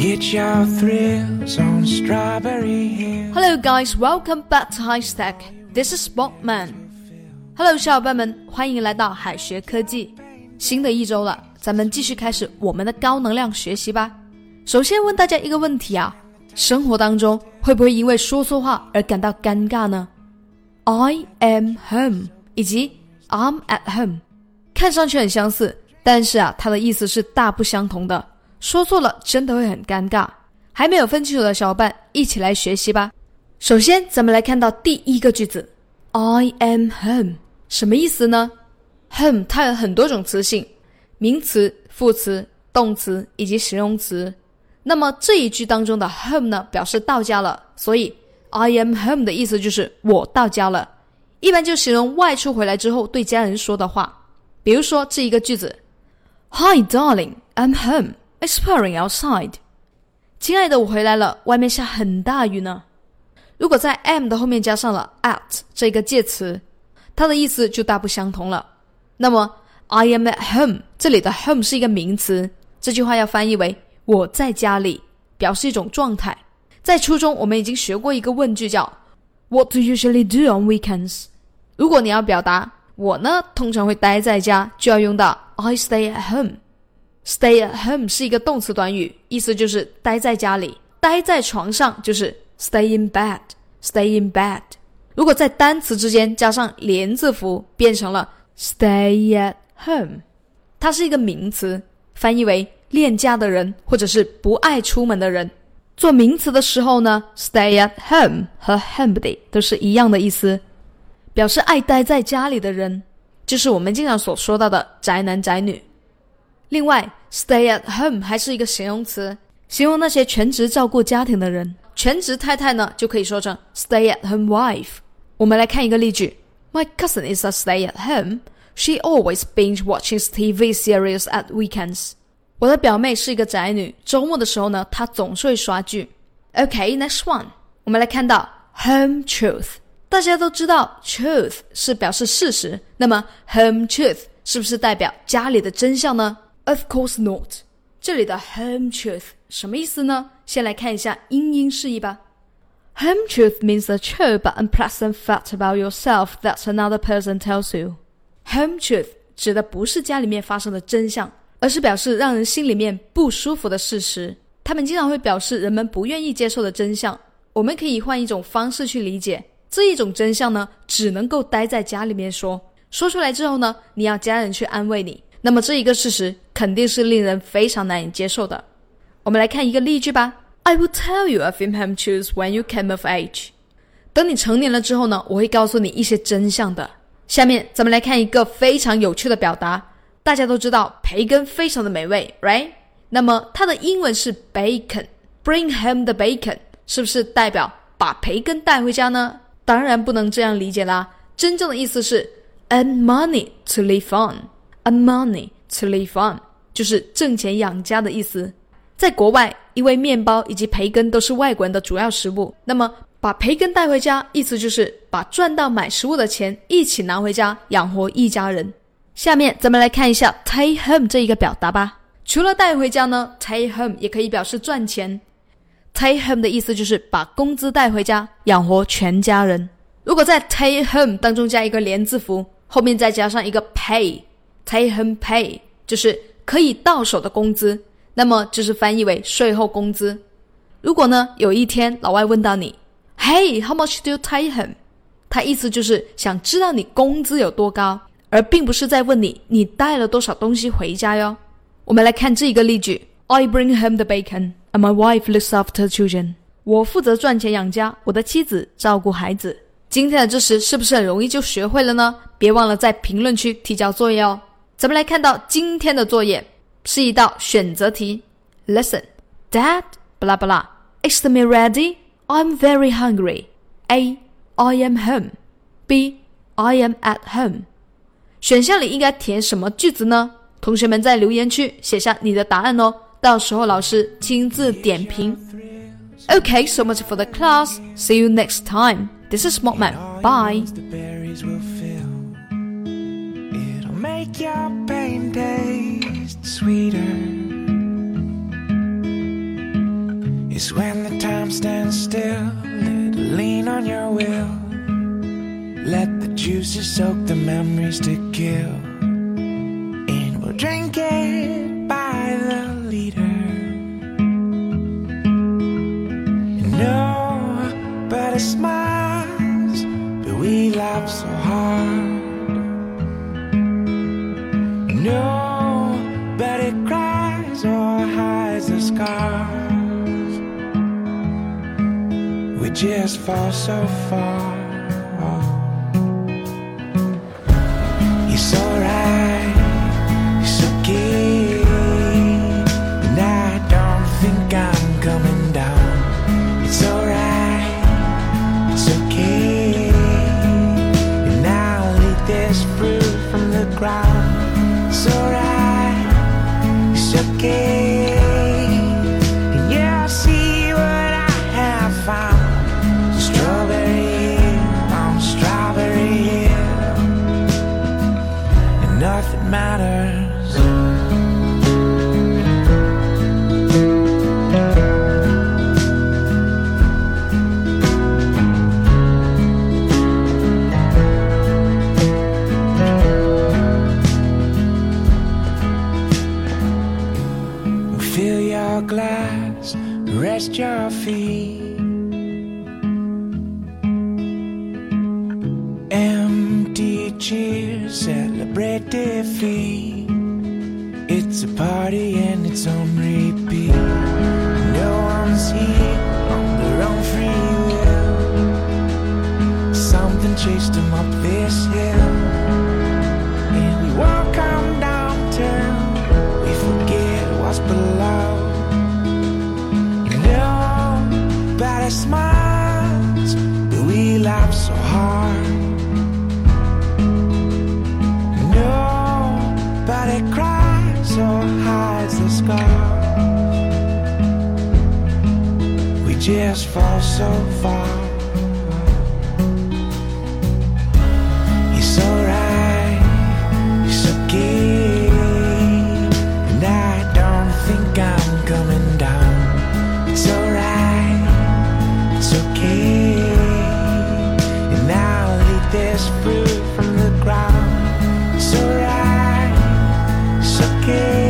Get your thrills on Strawberry Hill. Hello, guys. Welcome back to High Stack. This is Spotman. Hello，小伙伴们，欢迎来到海学科技。新的一周了，咱们继续开始我们的高能量学习吧。首先问大家一个问题啊：生活当中会不会因为说错话而感到尴尬呢？I am home 以及 I'm at home，看上去很相似，但是啊，它的意思是大不相同的。说错了真的会很尴尬。还没有分清楚的小伙伴，一起来学习吧。首先，咱们来看到第一个句子，I am home，什么意思呢？home 它有很多种词性，名词、副词、动词以及形容词。那么这一句当中的 home 呢，表示到家了，所以 I am home 的意思就是我到家了，一般就形容外出回来之后对家人说的话。比如说这一个句子，Hi darling, I'm home. It's pouring outside. 亲爱的，我回来了，外面下很大雨呢。如果在 am 的后面加上了 at 这个介词，它的意思就大不相同了。那么 I am at home 这里的 home 是一个名词，这句话要翻译为我在家里，表示一种状态。在初中我们已经学过一个问句叫 What do you usually do on weekends？如果你要表达我呢，通常会待在家，就要用到 I stay at home。Stay at home 是一个动词短语，意思就是待在家里，待在床上就是 stay in bed，stay in bed。如果在单词之间加上连字符，变成了 stay at home，它是一个名词，翻译为恋家的人或者是不爱出门的人。做名词的时候呢，stay at home 和 homebody 都是一样的意思，表示爱待在家里的人，就是我们经常所说到的宅男宅女。另外，stay at home 还是一个形容词，形容那些全职照顾家庭的人。全职太太呢，就可以说成 stay at home wife。我们来看一个例句：My cousin is a stay at home. She always binge watches TV series at weekends. 我的表妹是一个宅女，周末的时候呢，她总是会刷剧。OK，next one，我们来看到 home truth。大家都知道 truth 是表示事实，那么 home truth 是不是代表家里的真相呢？Of course not。这里的 home truth 什么意思呢？先来看一下英英释义吧。Home truth means a true but unpleasant fact about yourself that another person tells you. Home truth 指的不是家里面发生的真相，而是表示让人心里面不舒服的事实。他们经常会表示人们不愿意接受的真相。我们可以换一种方式去理解，这一种真相呢，只能够待在家里面说，说出来之后呢，你要家人去安慰你。那么这一个事实肯定是令人非常难以接受的。我们来看一个例句吧。I will tell you a few home truths when you came of age。等你成年了之后呢，我会告诉你一些真相的。下面咱们来看一个非常有趣的表达。大家都知道培根非常的美味，right？那么它的英文是 bacon。Bring home the bacon，是不是代表把培根带回家呢？当然不能这样理解啦。真正的意思是 earn money to live on。A money to live on，就是挣钱养家的意思。在国外，因为面包以及培根都是外国人的主要食物，那么把培根带回家，意思就是把赚到买食物的钱一起拿回家养活一家人。下面咱们来看一下 take home 这一个表达吧。除了带回家呢，take home 也可以表示赚钱。take home 的意思就是把工资带回家养活全家人。如果在 take home 当中加一个连字符，后面再加上一个 pay。Take home pay 就是可以到手的工资，那么就是翻译为税后工资。如果呢有一天老外问到你，Hey，how much do you take home？他意思就是想知道你工资有多高，而并不是在问你你带了多少东西回家哟。我们来看这一个例句：I bring home the bacon and my wife looks after children。我负责赚钱养家，我的妻子照顾孩子。今天的知识是不是很容易就学会了呢？别忘了在评论区提交作业哦。咱们来看到今天的作业是一道选择题。Listen, Dad, blah blah. Is the meal ready? I'm very hungry. A. I am home. B. I am at home. 选项里应该填什么句子呢？同学们在留言区写下你的答案哦，到时候老师亲自点评。Okay, so much for the class. See you next time. This is Smokeman. Bye. Make your pain taste sweeter. is when the time stands still. It lean on your will. Let the juices soak the memories to kill. Scars. We just fall so far. It's alright, Empty cheers, celebrate defeat. It's a party and it's on repeat. No one's here on their own free will. Something chased them up this hill. Smiles, but we laugh so hard. Nobody cries or hides the scars. We just fall so far. ground. So right, so good.